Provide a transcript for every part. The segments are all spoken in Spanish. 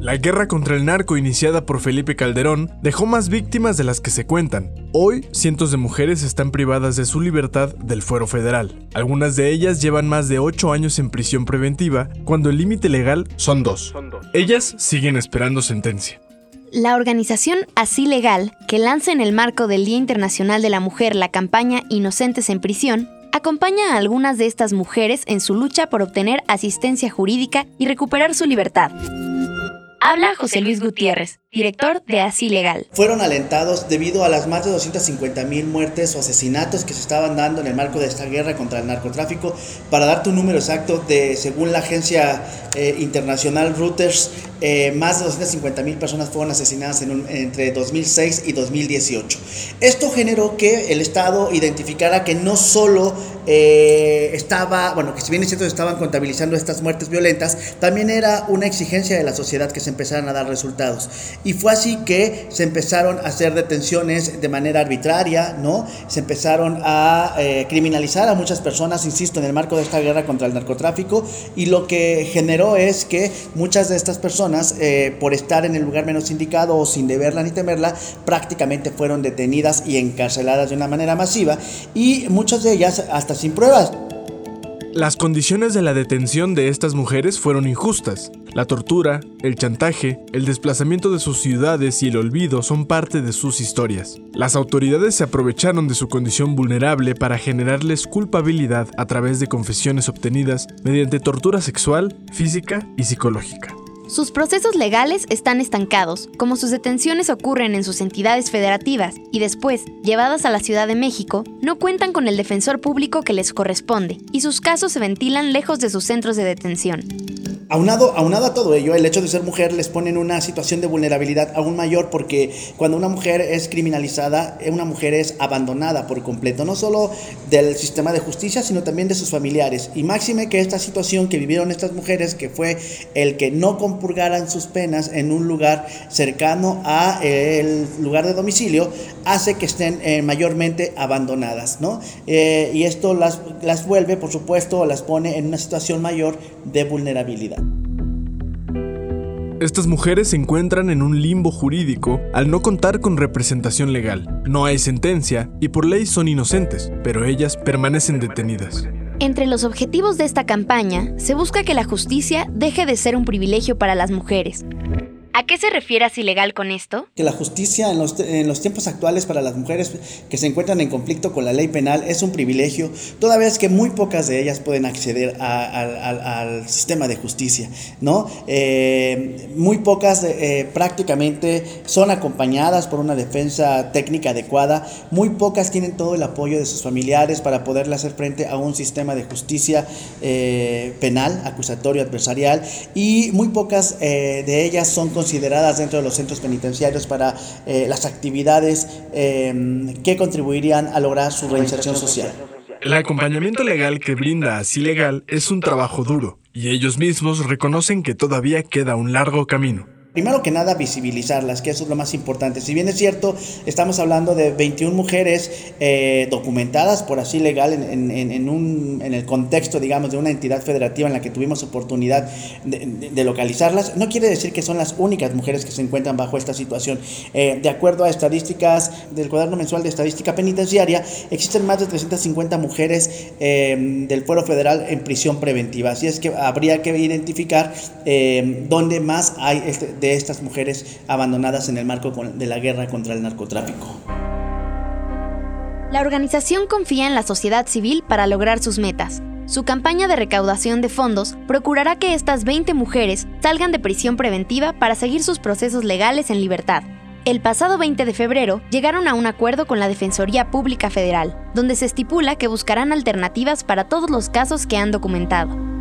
La guerra contra el narco iniciada por Felipe Calderón dejó más víctimas de las que se cuentan. Hoy, cientos de mujeres están privadas de su libertad del fuero federal. Algunas de ellas llevan más de 8 años en prisión preventiva, cuando el límite legal son dos. Ellas siguen esperando sentencia. La organización Así Legal, que lanza en el marco del Día Internacional de la Mujer la campaña Inocentes en Prisión, acompaña a algunas de estas mujeres en su lucha por obtener asistencia jurídica y recuperar su libertad. Habla José Luis Gutiérrez, director de Así Legal. Fueron alentados debido a las más de 250 mil muertes o asesinatos que se estaban dando en el marco de esta guerra contra el narcotráfico. Para darte un número exacto, de, según la agencia eh, internacional Reuters, eh, más de 250 mil personas fueron asesinadas en entre 2006 y 2018. Esto generó que el Estado identificara que no solo eh, estaba, bueno, que si bien es cierto estaban contabilizando estas muertes violentas, también era una exigencia de la sociedad que se empezaran a dar resultados. Y fue así que se empezaron a hacer detenciones de manera arbitraria, ¿no? Se empezaron a eh, criminalizar a muchas personas, insisto, en el marco de esta guerra contra el narcotráfico, y lo que generó es que muchas de estas personas, eh, por estar en el lugar menos indicado o sin deberla ni temerla, prácticamente fueron detenidas y encarceladas de una manera masiva, y muchas de ellas hasta sin pruebas. Las condiciones de la detención de estas mujeres fueron injustas. La tortura, el chantaje, el desplazamiento de sus ciudades y el olvido son parte de sus historias. Las autoridades se aprovecharon de su condición vulnerable para generarles culpabilidad a través de confesiones obtenidas mediante tortura sexual, física y psicológica. Sus procesos legales están estancados, como sus detenciones ocurren en sus entidades federativas y después, llevadas a la Ciudad de México, no cuentan con el defensor público que les corresponde y sus casos se ventilan lejos de sus centros de detención. Aunado, a todo ello, el hecho de ser mujer les pone en una situación de vulnerabilidad aún mayor porque cuando una mujer es criminalizada, eh, una mujer es abandonada por completo, no solo del sistema de justicia, sino también de sus familiares. Y máxime que esta situación que vivieron estas mujeres, que fue el que no compurgaran sus penas en un lugar cercano a eh, el lugar de domicilio, hace que estén eh, mayormente abandonadas, ¿no? y esto las, las vuelve, por supuesto, las pone en una situación mayor de vulnerabilidad. Estas mujeres se encuentran en un limbo jurídico al no contar con representación legal. No hay sentencia y por ley son inocentes, pero ellas permanecen detenidas. Entre los objetivos de esta campaña se busca que la justicia deje de ser un privilegio para las mujeres, ¿A qué se refiere así legal con esto? Que la justicia en los, tiempos actuales para las mujeres que se encuentran en conflicto con la ley penal es un privilegio, toda vez que muy pocas de ellas pueden acceder al sistema de justicia, ¿no? Eh, muy pocas eh, prácticamente son acompañadas por una defensa técnica adecuada, muy pocas tienen todo el apoyo de sus familiares para poderle hacer frente a un sistema de justicia eh, penal, acusatorio, adversarial, y muy pocas de ellas son consideradas consideradas dentro de los centros penitenciarios para eh, las actividades eh, que contribuirían a lograr su reinserción social. El acompañamiento legal que brinda Así Legal es un trabajo duro y ellos mismos reconocen que todavía queda un largo camino. Primero que nada, visibilizarlas, que eso es lo más importante. Si bien es cierto, estamos hablando de 21 mujeres eh, documentadas por así legal en, en, un, en, el contexto, digamos, de una entidad federativa en la que tuvimos oportunidad de, localizarlas, no quiere decir que son las únicas mujeres que se encuentran bajo esta situación. Eh, de acuerdo a estadísticas del cuaderno mensual de estadística penitenciaria, existen más de 350 mujeres eh, del fuero federal en prisión preventiva. Así es que habría que identificar dónde más hay este, estas mujeres abandonadas en el marco de la guerra contra el narcotráfico. La organización confía en la sociedad civil para lograr sus metas. Su campaña de recaudación de fondos procurará que estas 20 mujeres salgan de prisión preventiva para seguir sus procesos legales en libertad. El pasado 20 de febrero llegaron a un acuerdo con la Defensoría Pública Federal, donde se estipula que buscarán alternativas para todos los casos que han documentado.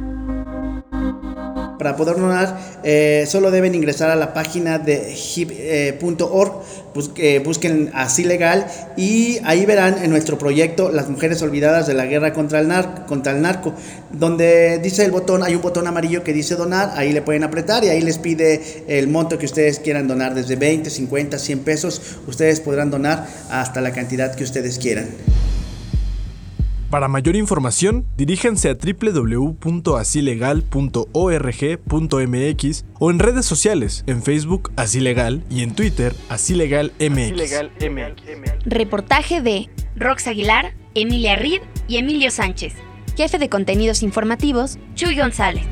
Para poder donar, eh, solo deben ingresar a la página de hip.org, eh, busquen así legal y ahí verán en nuestro proyecto Las Mujeres Olvidadas de la Guerra contra el, narco, contra el Narco, donde dice el botón, hay un botón amarillo que dice donar, ahí le pueden apretar y ahí les pide el monto que ustedes quieran donar, desde 20, 50, 100 pesos, ustedes podrán donar hasta la cantidad que ustedes quieran. Para mayor información, diríjanse a www.asilegal.org.mx o en redes sociales, en Facebook Asilegal y en Twitter Asilegalmx. Reportaje de Rox Aguilar, Emilia Reed y Emilio Sánchez. Jefe de contenidos informativos, Chuy González.